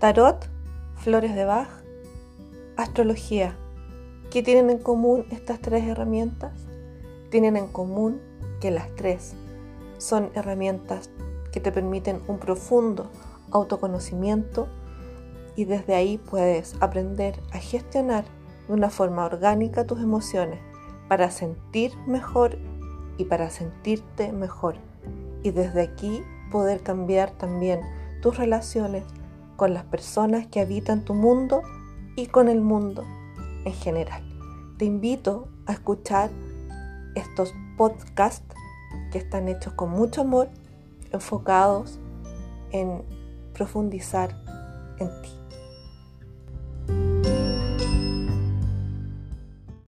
Tarot, flores de Bach, astrología. ¿Qué tienen en común estas tres herramientas? Tienen en común que las tres son herramientas que te permiten un profundo autoconocimiento y desde ahí puedes aprender a gestionar de una forma orgánica tus emociones para sentir mejor y para sentirte mejor. Y desde aquí poder cambiar también tus relaciones con las personas que habitan tu mundo y con el mundo en general. Te invito a escuchar estos podcasts que están hechos con mucho amor, enfocados en profundizar en ti.